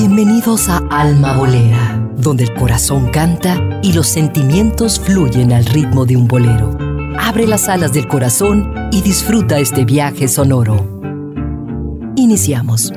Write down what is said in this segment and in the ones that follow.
Bienvenidos a Alma Bolera, donde el corazón canta y los sentimientos fluyen al ritmo de un bolero. Abre las alas del corazón y disfruta este viaje sonoro. Iniciamos.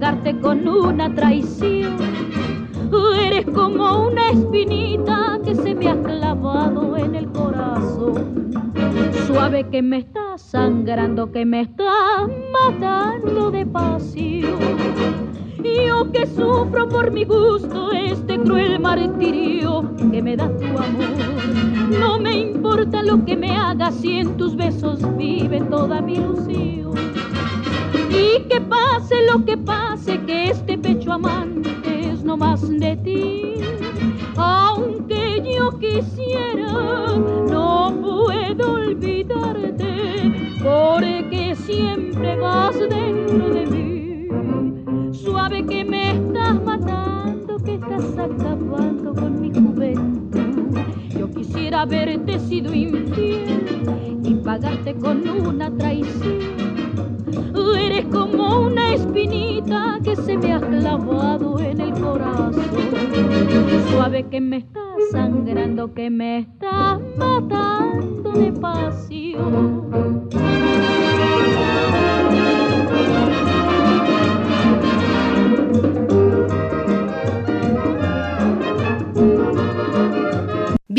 Pagarte con una traición. Eres como una espinita que se me ha clavado en el corazón. Suave que me está sangrando, que me está matando de pasión. Yo que sufro por mi gusto pagarte con una traición. Eres como una espinita que se me ha clavado en el corazón. Suave que me estás sangrando, que me estás matando de pasión.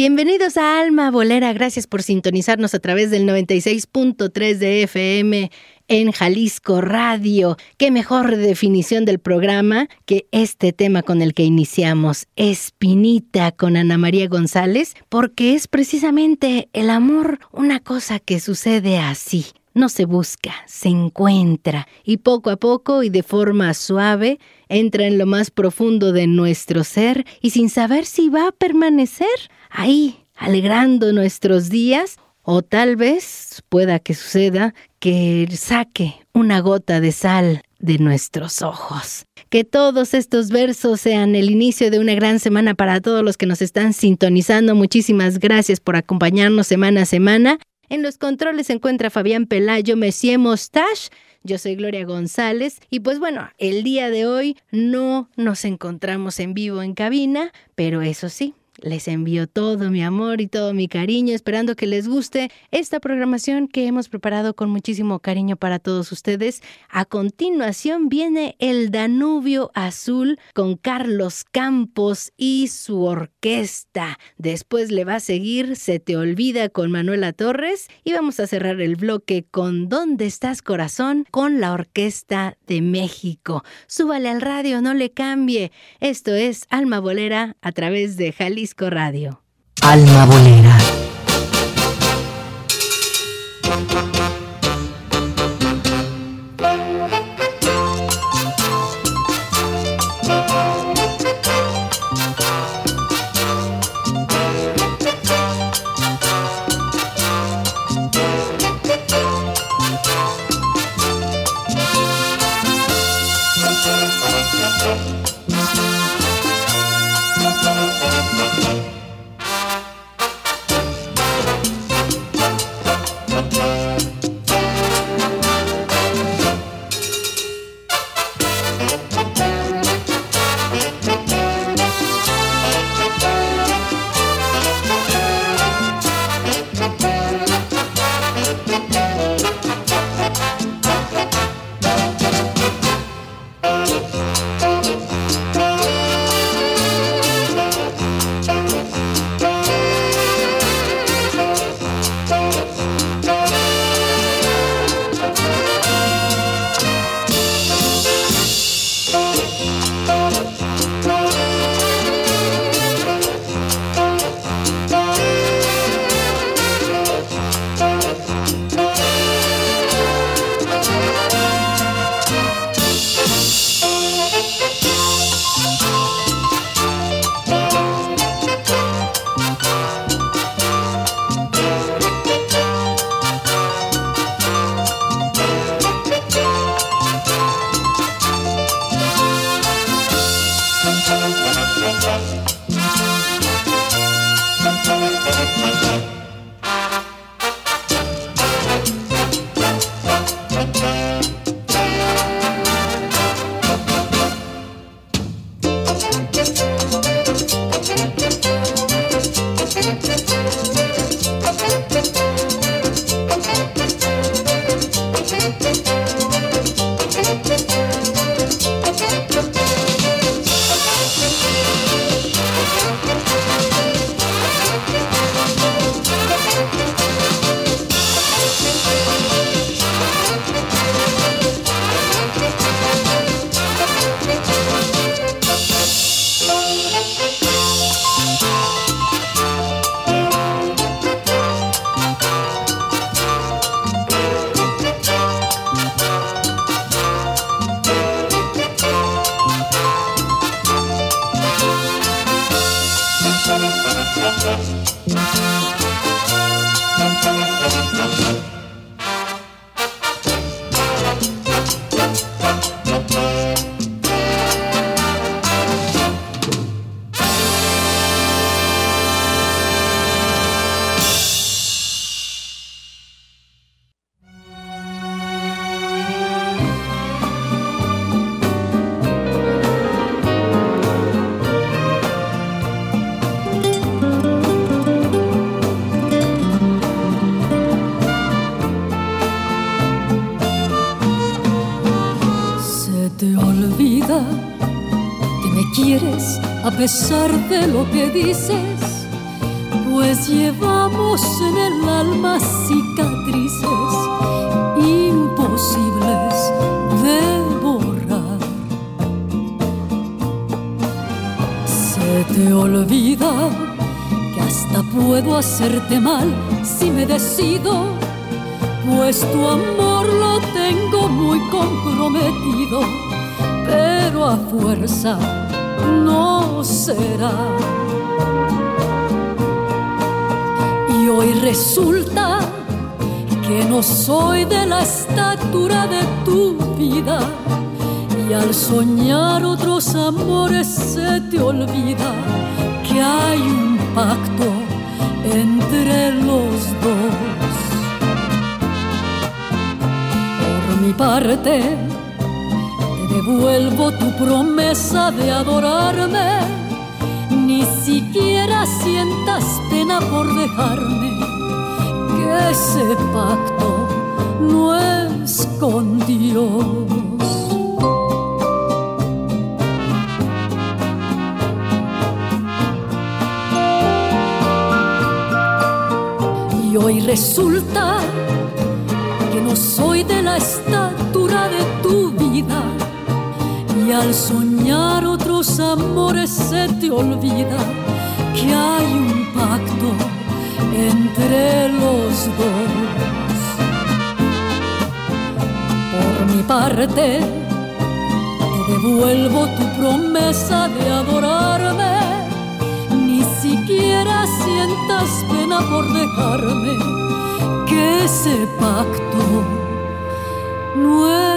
Bienvenidos a Alma Bolera, gracias por sintonizarnos a través del 96.3 de FM en Jalisco Radio. Qué mejor definición del programa que este tema con el que iniciamos, Espinita con Ana María González, porque es precisamente el amor una cosa que sucede así. No se busca, se encuentra y poco a poco y de forma suave entra en lo más profundo de nuestro ser y sin saber si va a permanecer ahí, alegrando nuestros días, o tal vez pueda que suceda que saque una gota de sal de nuestros ojos. Que todos estos versos sean el inicio de una gran semana para todos los que nos están sintonizando. Muchísimas gracias por acompañarnos semana a semana. En los controles se encuentra Fabián Pelayo, Messier Mostache. Yo soy Gloria González y pues bueno, el día de hoy no nos encontramos en vivo en cabina, pero eso sí, les envío todo mi amor y todo mi cariño, esperando que les guste esta programación que hemos preparado con muchísimo cariño para todos ustedes. A continuación viene el Danubio Azul con Carlos Campos y su orquesta. Después le va a seguir Se te olvida con Manuela Torres y vamos a cerrar el bloque con ¿Dónde estás corazón? con la Orquesta de México. Súbale al radio, no le cambie. Esto es Alma Bolera a través de Jalisco Radio. Alma Bolera. De lo que dices, pues llevamos en el alma cicatrices imposibles de borrar. Se te olvida que hasta puedo hacerte mal si me decido, pues tu amor lo tengo muy comprometido, pero a fuerza no será. Y hoy resulta que no soy de la estatura de tu vida. Y al soñar otros amores se te olvida que hay un pacto entre los dos. Por mi parte, devuelvo tu promesa de adorarme. Ni siquiera sientas pena por dejarme, que ese pacto no es con Dios. Y hoy resulta que no soy de la estatura de tu vida y al soñar otros amores se te olvida que hay un pacto entre los dos. Por mi parte, te devuelvo tu promesa de adorarme. Ni siquiera sientas pena por dejarme que ese pacto no es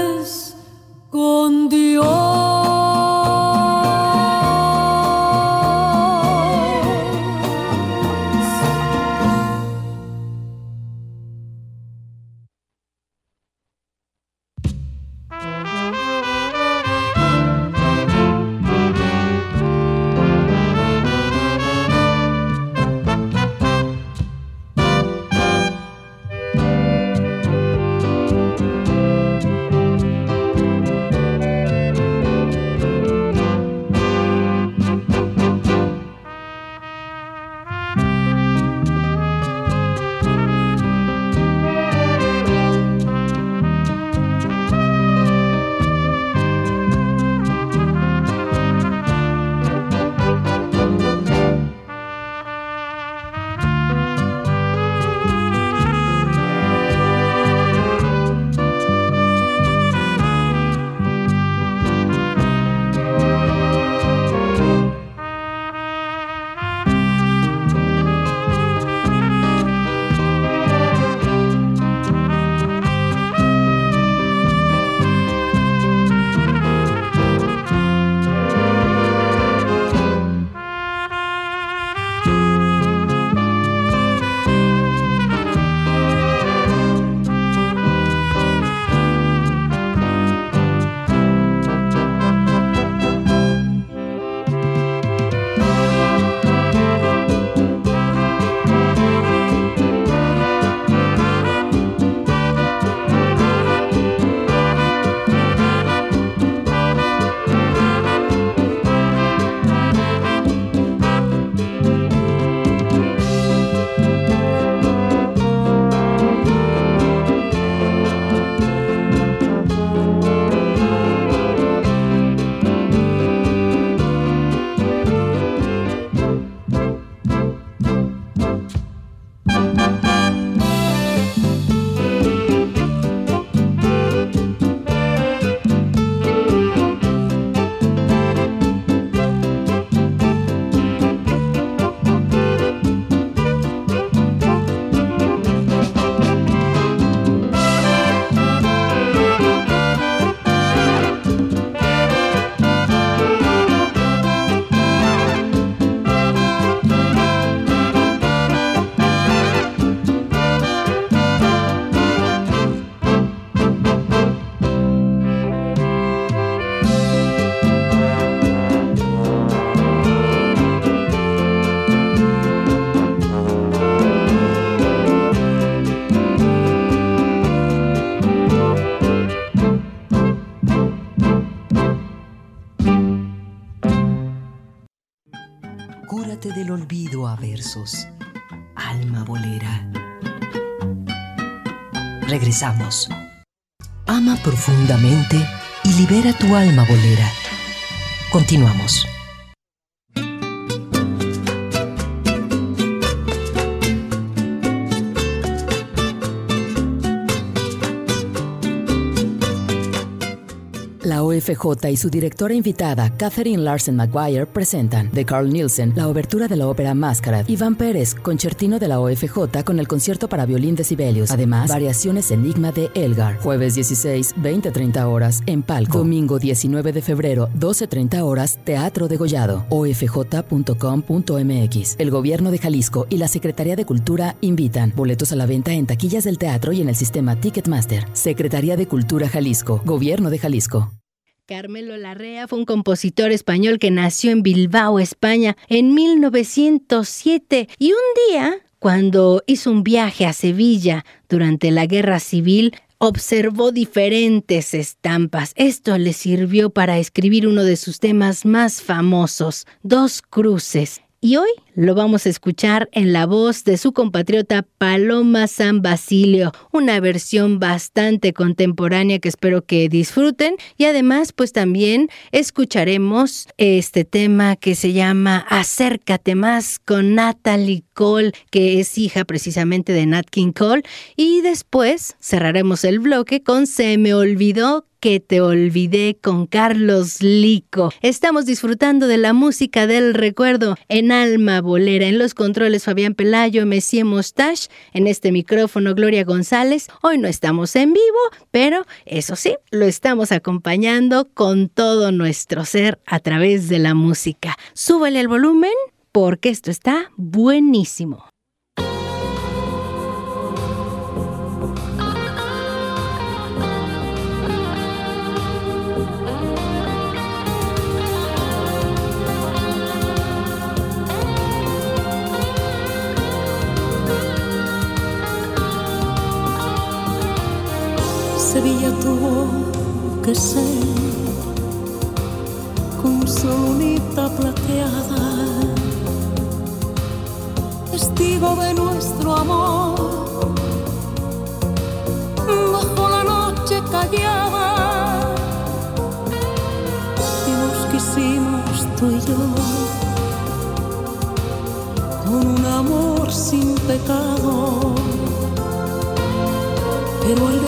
libera tu alma bolera. Continuamos. FJ y su directora invitada, Catherine Larsen Maguire, presentan de Carl Nielsen la obertura de la ópera Masquerade, Iván Pérez, concertino de la OFJ con el concierto para violín de Sibelius. Además, variaciones Enigma de Elgar. Jueves 16, 20-30 horas en Palco. Domingo 19 de febrero, 12-30 horas, Teatro de Gollado. ofj.com.mx. El Gobierno de Jalisco y la Secretaría de Cultura invitan. Boletos a la venta en taquillas del teatro y en el sistema Ticketmaster. Secretaría de Cultura Jalisco. Gobierno de Jalisco. Carmelo Larrea fue un compositor español que nació en Bilbao, España, en 1907 y un día, cuando hizo un viaje a Sevilla durante la Guerra Civil, observó diferentes estampas. Esto le sirvió para escribir uno de sus temas más famosos, Dos Cruces. Y hoy lo vamos a escuchar en la voz de su compatriota Paloma San Basilio, una versión bastante contemporánea que espero que disfruten y además pues también escucharemos este tema que se llama Acércate más con Natalie Cole, que es hija precisamente de Nat King Cole y después cerraremos el bloque con Se me olvidó que te olvidé con Carlos Lico. Estamos disfrutando de la música del recuerdo en Alma Bolera. En los controles Fabián Pelayo, Messier Mostache. En este micrófono Gloria González. Hoy no estamos en vivo, pero eso sí, lo estamos acompañando con todo nuestro ser a través de la música. Súbele el volumen porque esto está buenísimo. Que ser con su lunita plateada, testigo de nuestro amor, bajo la noche callada, y nos quisimos tú y yo, con un amor sin pecado, pero el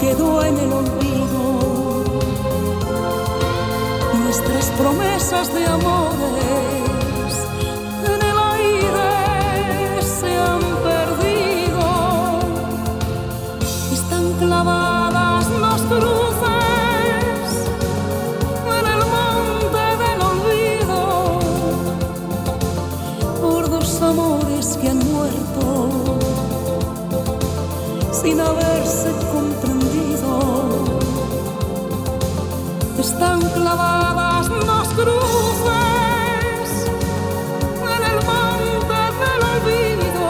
quedó en el olvido. Nuestras promesas de amores clavadas las cruces en el monte del olvido por dos amores que han muerto sin haberse clavadas nos cruces en el monte del olvido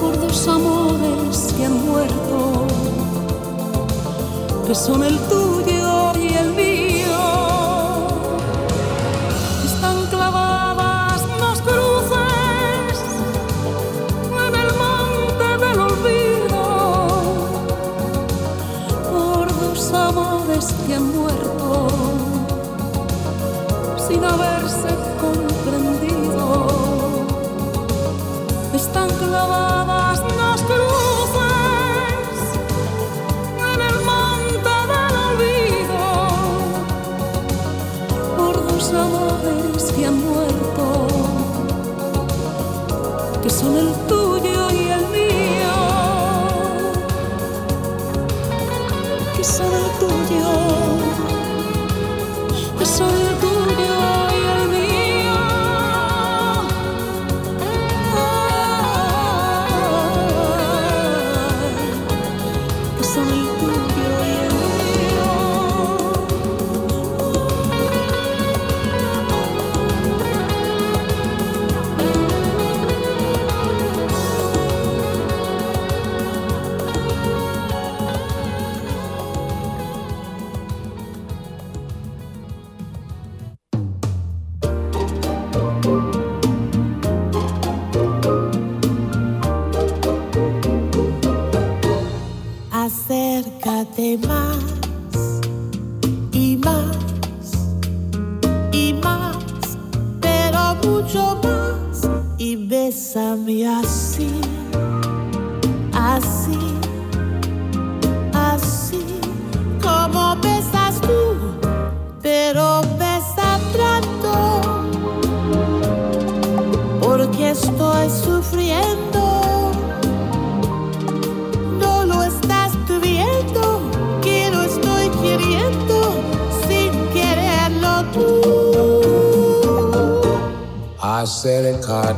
por dos amores que han muerto, que son el tuyo que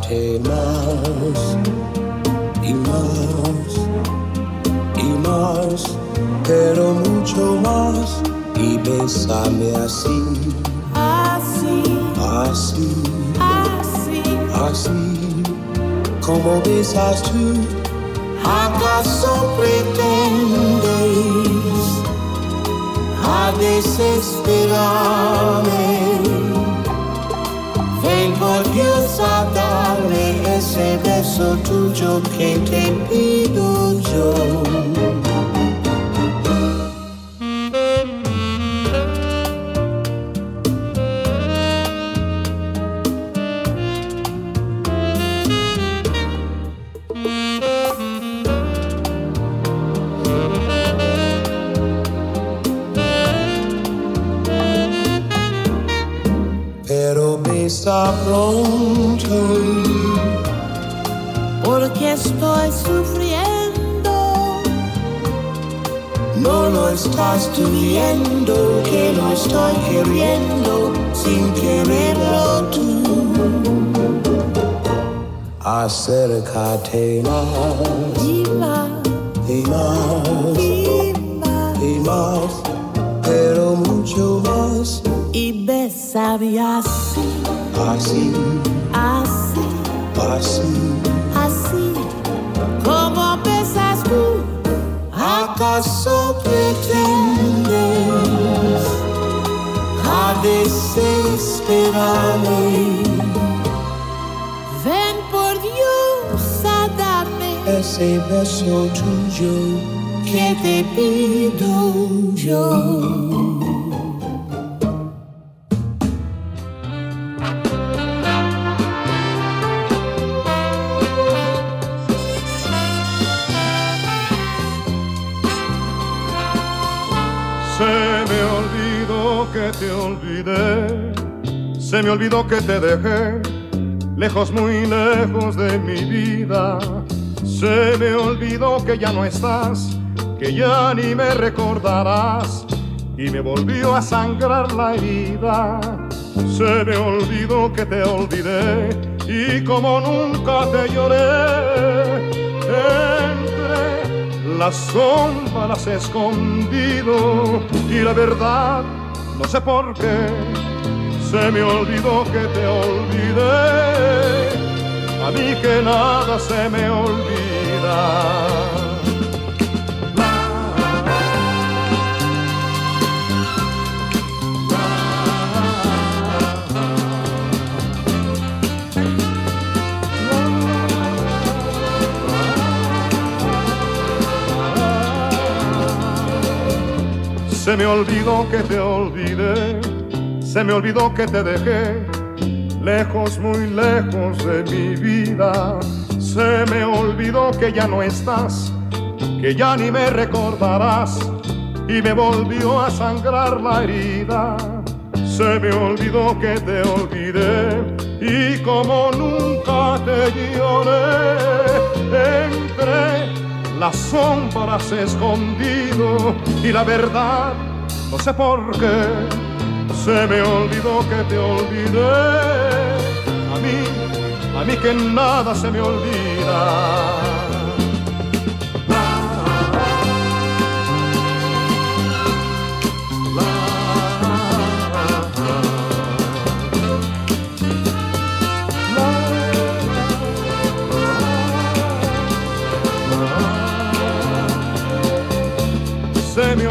Acércate más y más y más, pero mucho más y bésame así, Así, así, así, así, como besas tú. ¿acaso pretendes a desesperarme? Darme ese beso tuyo que te pido yo. Pero besa viendo, que lo estoy queriendo sin quererlo tú. Acércate más Y más, y más. y más, y más, pero mucho más, y bésame así, así, así, así. así, como besas tú. ¿Acaso pretendes Ven por Dios a darme Ese beso tuyo que te pido yo. Se me olvidó que te olvidé, se me olvidó que te dejé, lejos, muy lejos de mi vida. Se me olvidó que ya no estás, que ya ni me recordarás, y me volvió a sangrar la herida. Se me olvidó que te olvidé, y como nunca te lloré, entre las sombras escondido y la verdad no sé por qué se me olvidó que te olvidé, a mí que nada se me olvida. se me olvidó que te olvidé, se me olvidó que te dejé, lejos, muy lejos de mi vida. Se me olvidó que ya no estás, que ya ni me recordarás, y me volvió a sangrar la herida. Se me olvidó que te olvidé, y como nunca te lloré, entre las sombras escondido y la verdad, no sé por qué, se me olvidó que te olvidé. A mí, a mí que nada se me olvida.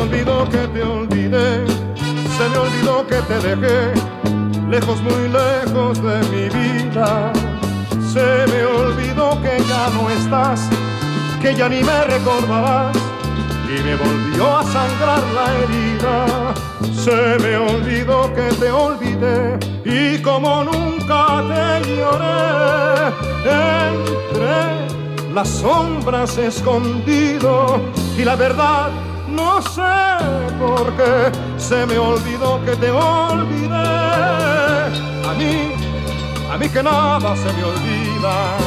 olvidó que te olvidé, se me olvidó que te dejé, lejos, muy lejos de mi vida. Se me olvidó que ya no estás, que ya ni me recordarás, y me volvió a sangrar la herida. Se me olvidó que te olvidé, y como nunca te lloré, entre las sombras escondido, y la verdad no sé por qué se me olvidó que te olvidé. A mí, a mí que nada se me olvida.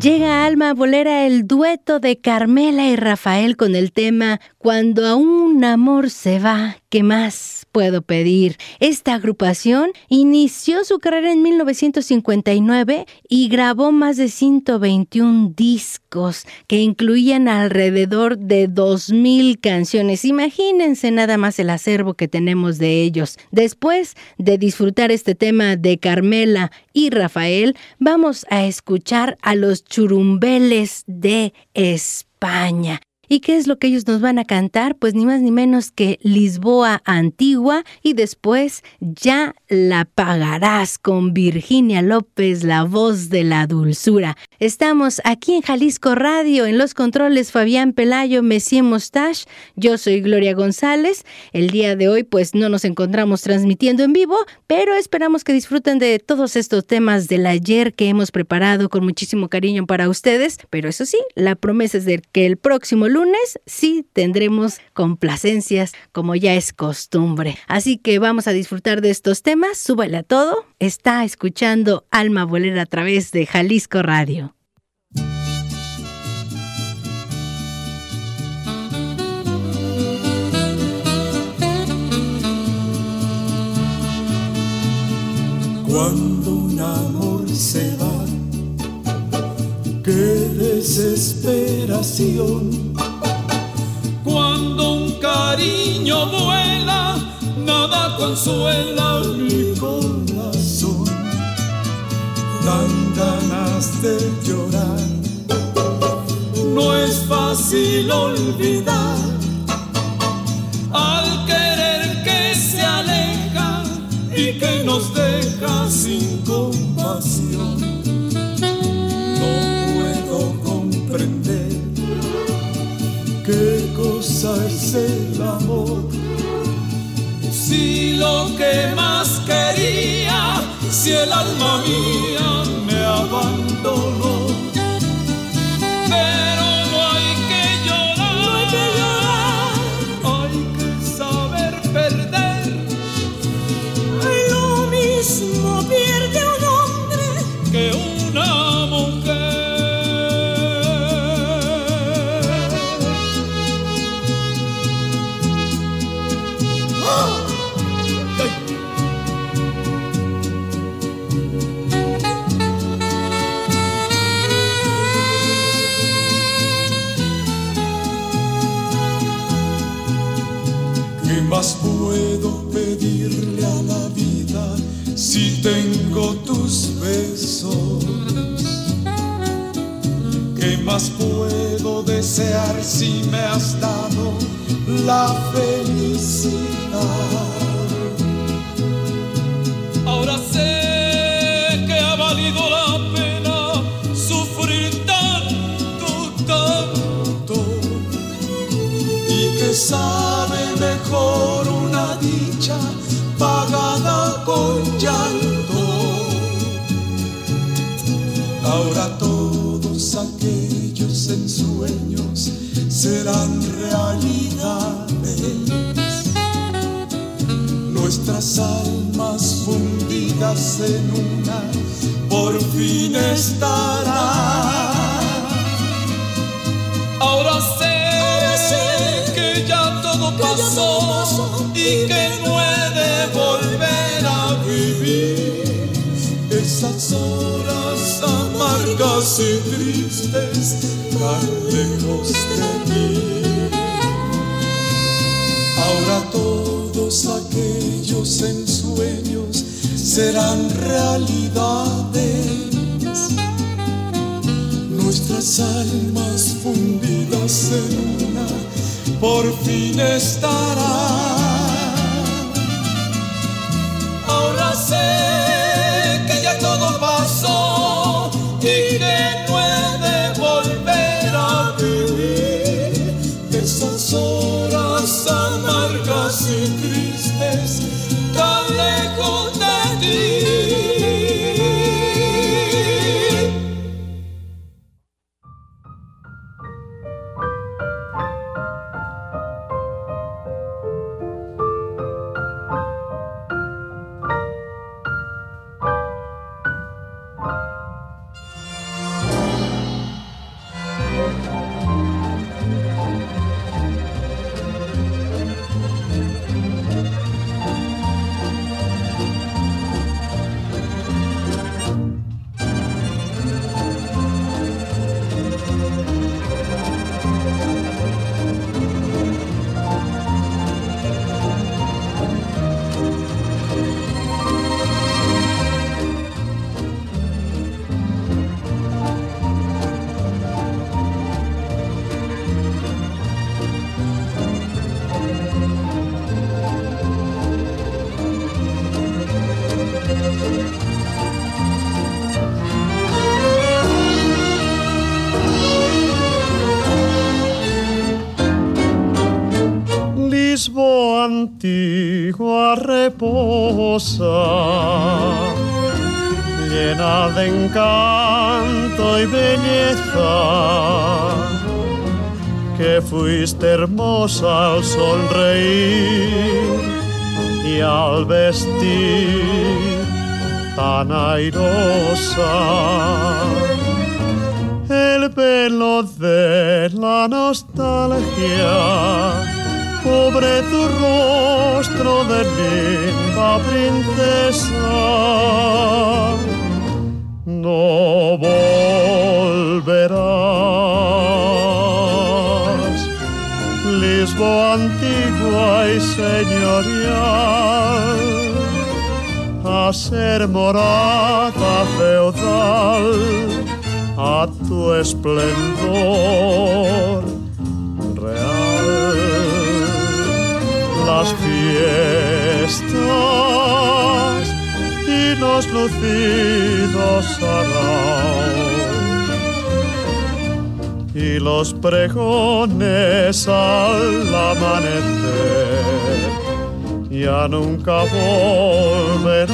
Llega Alma Bolera el dueto de Carmela y Rafael con el tema Cuando a un amor se va, ¿qué más puedo pedir? Esta agrupación inició su carrera en 1959 y grabó más de 121 discos que incluían alrededor de 2.000 canciones. Imagínense nada más el acervo que tenemos de ellos. Después de disfrutar este tema de Carmela y Rafael, vamos a escuchar a los churumbeles de España. ¿Y qué es lo que ellos nos van a cantar? Pues ni más ni menos que Lisboa Antigua y después Ya la pagarás con Virginia López, la voz de la dulzura. Estamos aquí en Jalisco Radio, en los controles Fabián Pelayo, Messier Mostache. Yo soy Gloria González. El día de hoy pues no nos encontramos transmitiendo en vivo, pero esperamos que disfruten de todos estos temas del ayer que hemos preparado con muchísimo cariño para ustedes. Pero eso sí, la promesa es de que el próximo lunes lunes sí tendremos complacencias como ya es costumbre. Así que vamos a disfrutar de estos temas. Súbale a todo. Está escuchando Alma Bolera a través de Jalisco Radio. Cuando un amor se va, qué desesperación cuando un cariño vuela, nada consuela mi corazón. Dan ganas de llorar, no es fácil olvidar si me has dado la felicidad. Ahora sé que ha valido la pena sufrir tanto, tanto, y que sabe mejor una dicha pagada con llanto. Ahora todo todos aquellos ensueños serán realidades. Nuestras almas fundidas en una por fin estarán. Ahora sé, que ya todo pasó y que no he de volver a vivir esas horas amargas y tristes tan lejos de mí. Ahora todos aquellos ensueños serán realidades nuestras almas fundidas en una por fin estará. Ahora sé de encanto y belleza, que fuiste hermosa al sonreír y al vestir tan airosa el velo de la nostalgia cubre tu rostro de linda princesa. Y señorial, a ser morada feudal a tu esplendor real. Las fiestas y los lucidos y los pregones al amanecer ya nunca volverán.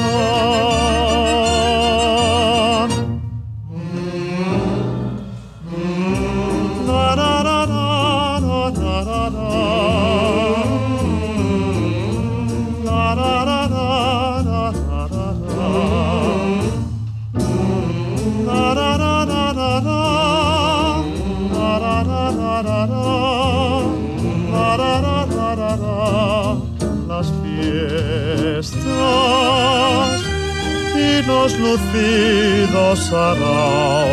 Los lucidos saraos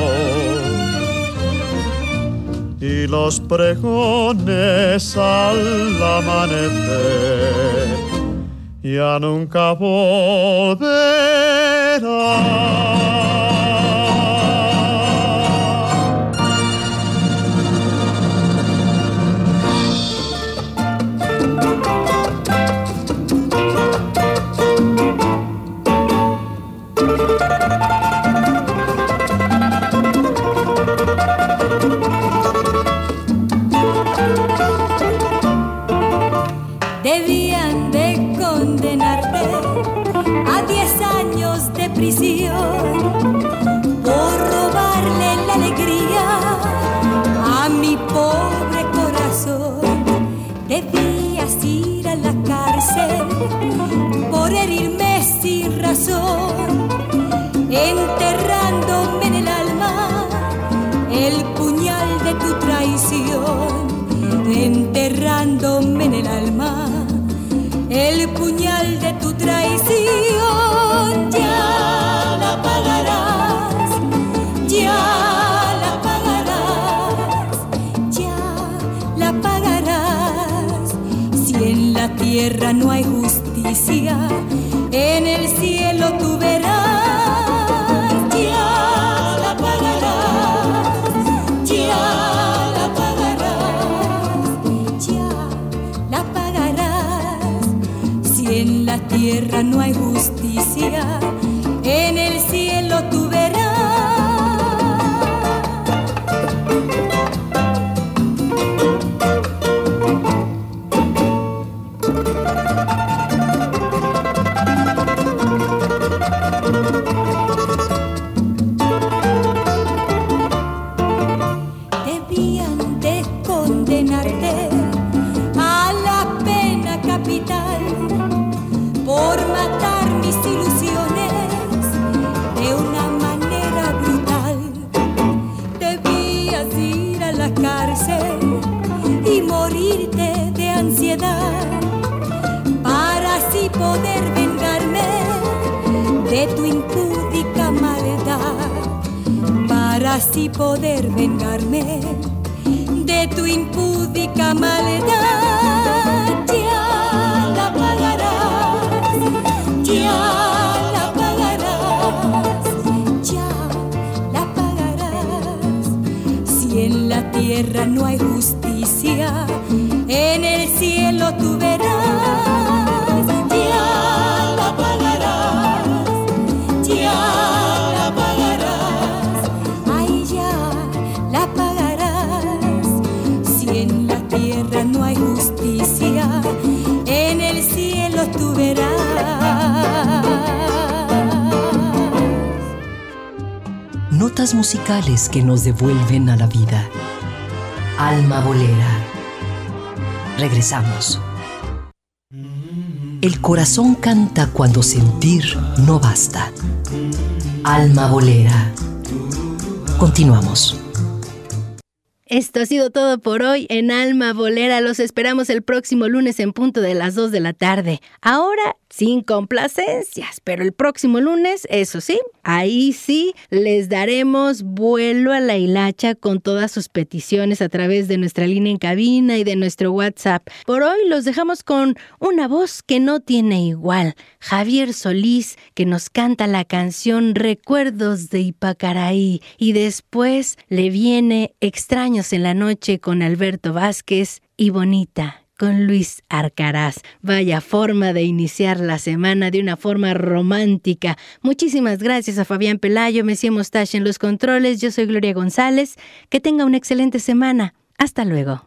y los pregones al amanecer ya nunca volverán. por robarle la alegría a mi pobre corazón. Debías ir a la cárcel por herirme sin razón, enterrándome en el alma el puñal de tu traición, enterrando tierra no hay justicia, en el cielo tú verás, ya la pagarás, ya la pagarás, ya la pagarás. Si en la tierra no hay justicia, y morirte de ansiedad para así poder vengarme de tu impúdica maldad para así poder vengarme de tu impúdica maldad. Ya la pagarás, ya tierra no hay justicia, en el cielo tú verás. Ya la pagarás, ya la pagarás. Ay, ya la pagarás. Si en la tierra no hay justicia, en el cielo tú verás. Notas musicales que nos devuelven a la vida. Alma Bolera. Regresamos. El corazón canta cuando sentir no basta. Alma Bolera. Continuamos. Esto ha sido todo por hoy en Alma Bolera. Los esperamos el próximo lunes en punto de las 2 de la tarde. Ahora sin complacencias, pero el próximo lunes, eso sí, ahí sí les daremos vuelo a la hilacha con todas sus peticiones a través de nuestra línea en cabina y de nuestro WhatsApp. Por hoy los dejamos con una voz que no tiene igual, Javier Solís, que nos canta la canción Recuerdos de Ipacaraí y después le viene Extraños en la noche con Alberto Vázquez y Bonita con Luis Arcaraz. Vaya forma de iniciar la semana de una forma romántica. Muchísimas gracias a Fabián Pelayo, Messi Mostache en los controles. Yo soy Gloria González. Que tenga una excelente semana. Hasta luego.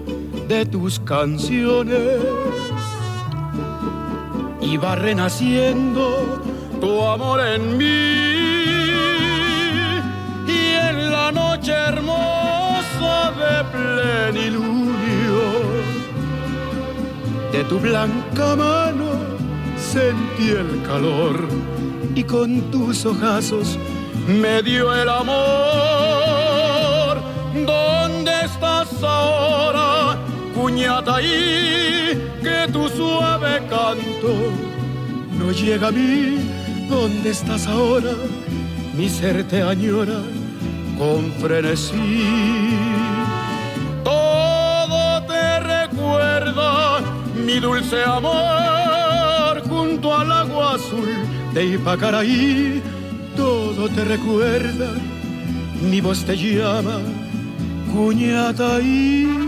de tus canciones. Iba renaciendo tu amor en mí. Y en la noche hermosa de plenilunio de tu blanca mano sentí el calor y con tus ojazos me dio el amor. ¿Dónde estás ahora? Cuñataí, que tu suave canto no llega a mí. ¿Dónde estás ahora? Mi ser te añora con frenesí. Todo te recuerda mi dulce amor junto al agua azul de Ipacaraí, todo te recuerda, mi voz te llama, Cuñataí.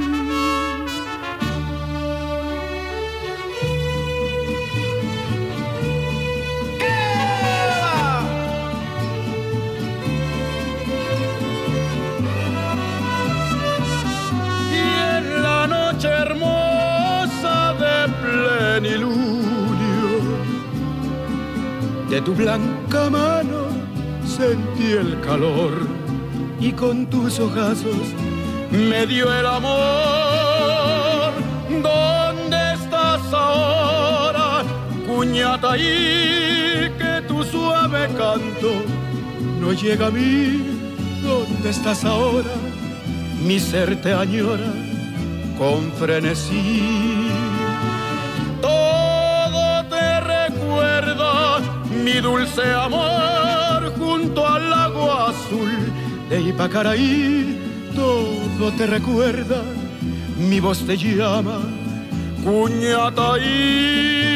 Tu blanca mano sentí el calor y con tus ojazos me dio el amor. ¿Dónde estás ahora, cuñata? Y que tu suave canto no llega a mí. ¿Dónde estás ahora? Mi ser te añora con frenesí. Mi dulce amor junto al lago azul de Ipacaraí, todo te recuerda, mi voz te llama, Cuñataí.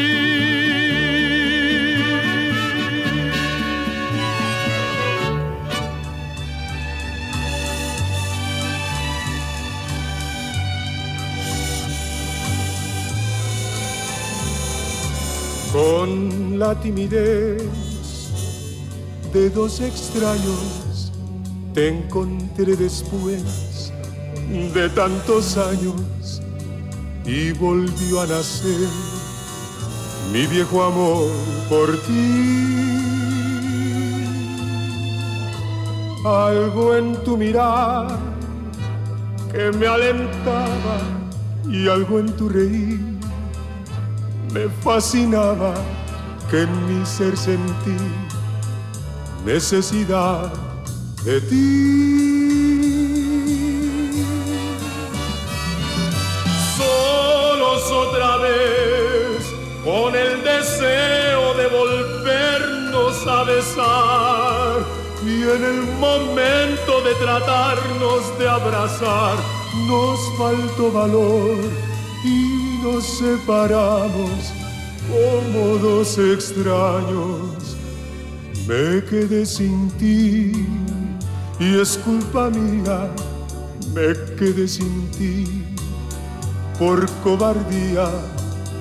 La timidez de dos extraños te encontré después de tantos años y volvió a nacer mi viejo amor por ti. Algo en tu mirar que me alentaba y algo en tu reír me fascinaba que en mi ser sentí necesidad de ti. Solos otra vez con el deseo de volvernos a besar y en el momento de tratarnos de abrazar nos faltó valor y nos separamos como dos extraños. Me quedé sin ti y es culpa mía, me quedé sin ti por cobardía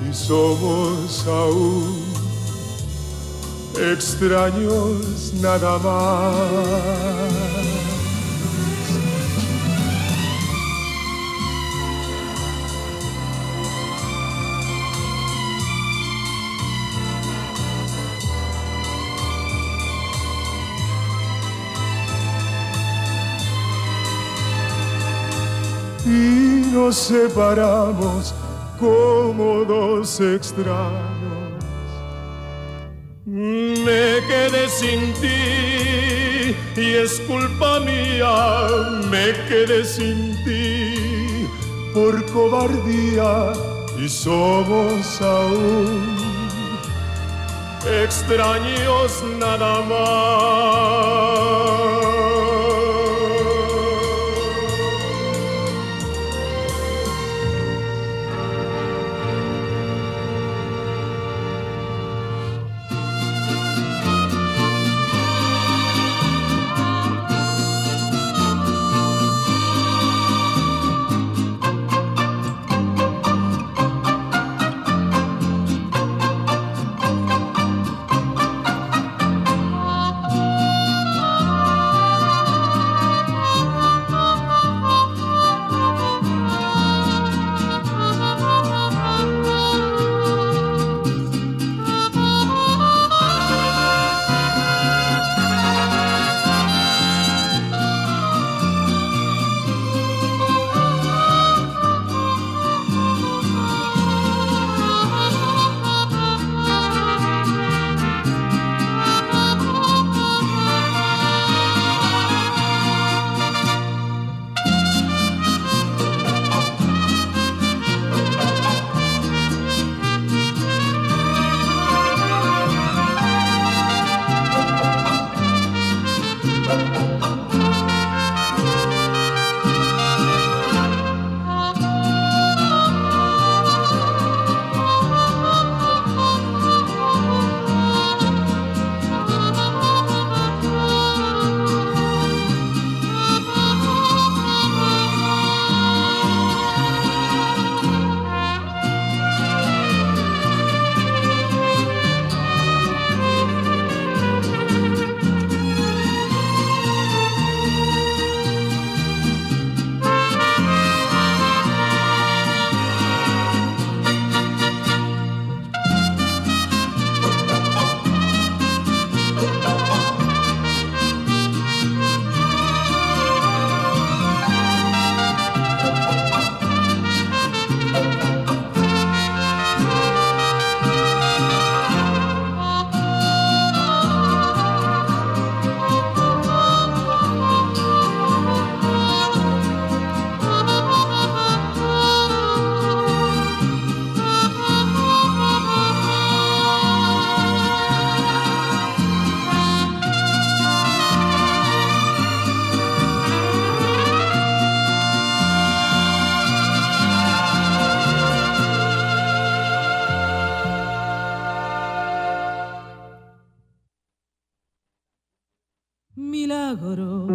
y somos aún extraños nada más. Nos separamos como dos extraños. Me quedé sin ti y es culpa mía, me quedé sin ti por cobardía y somos aún extraños nada más. Milagro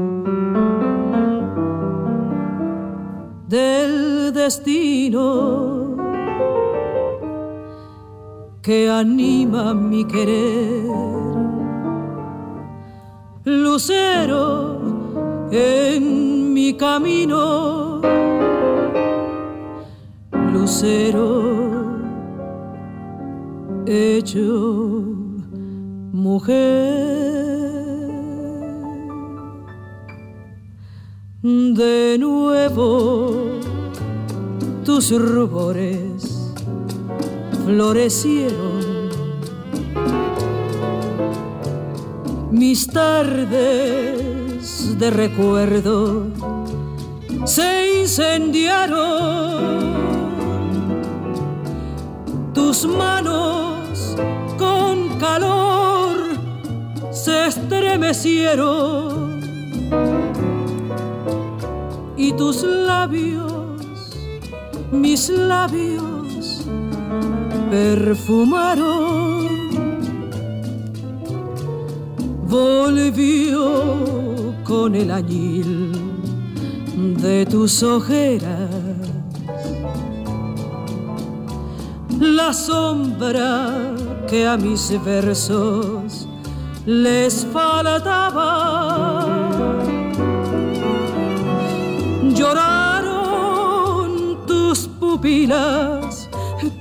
del destino que anima mi querer. Lucero en mi camino, lucero hecho mujer. De nuevo tus rubores florecieron. Mis tardes de recuerdo se incendiaron. Tus manos con calor se estremecieron y tus labios, mis labios, perfumaron. Volvió con el añil de tus ojeras. La sombra que a mis versos les faltaba pupilas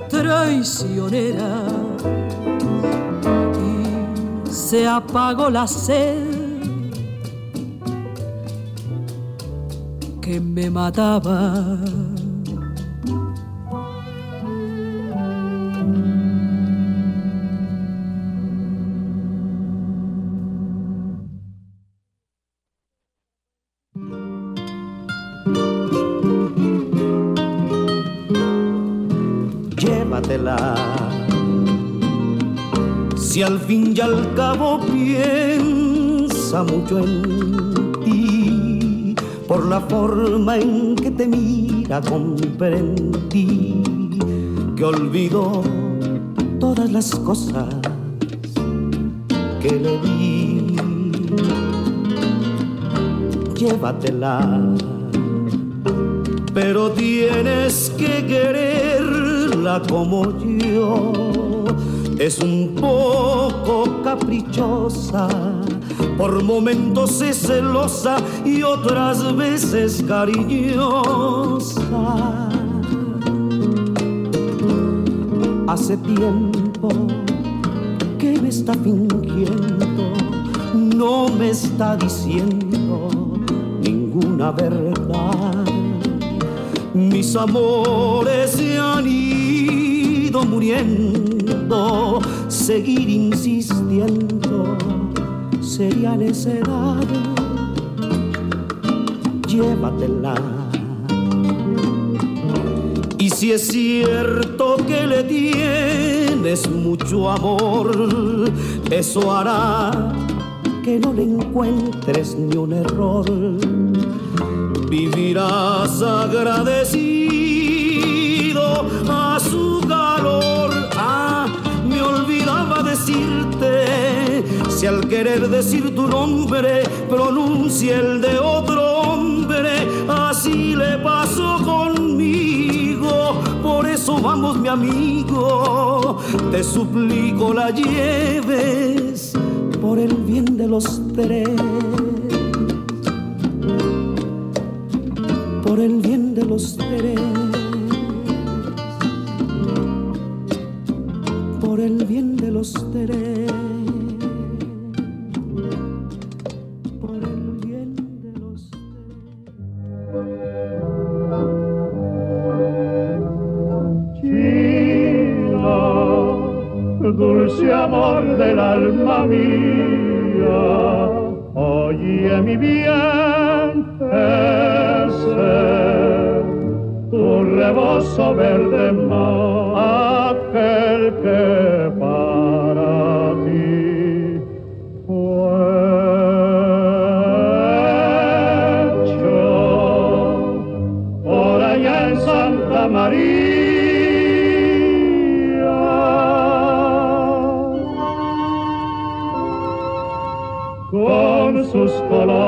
traicioneras y se apagó la sed que me mataba. Si al fin y al cabo piensa mucho en ti, por la forma en que te mira comprendí que olvidó todas las cosas que le di. Llévatela, pero tienes que quererla como yo es un poco caprichosa, por momentos es celosa y otras veces cariñosa. Hace tiempo que me está fingiendo, no me está diciendo ninguna verdad. Mis amores se han ido muriendo seguir insistiendo sería necedad. Llévatela. Y si es cierto que le tienes mucho amor, eso hará que no le encuentres ni un error. Vivirás agradecido a si al querer decir tu nombre pronuncia el de otro hombre? Así le pasó conmigo, por eso vamos mi amigo, te suplico la lleves por el bien de los tres. Por el bien de los tres. Los. Por el bien de los Chino, dulce amor del alma mía, sus colores.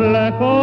black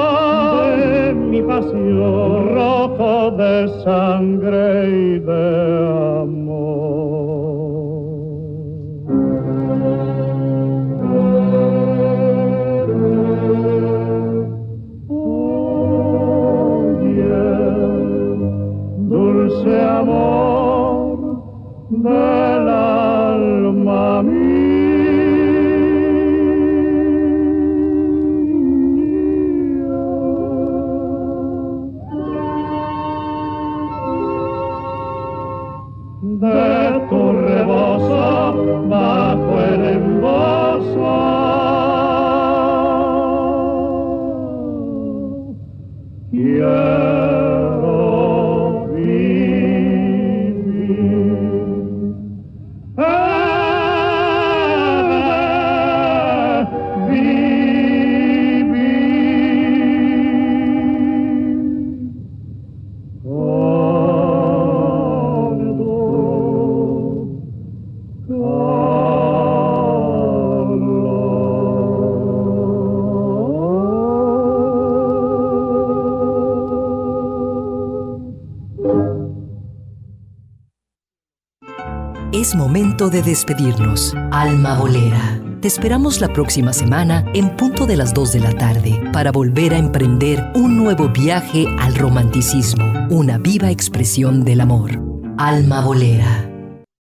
de despedirnos. Alma Bolera. Te esperamos la próxima semana en punto de las 2 de la tarde para volver a emprender un nuevo viaje al romanticismo, una viva expresión del amor. Alma Bolera.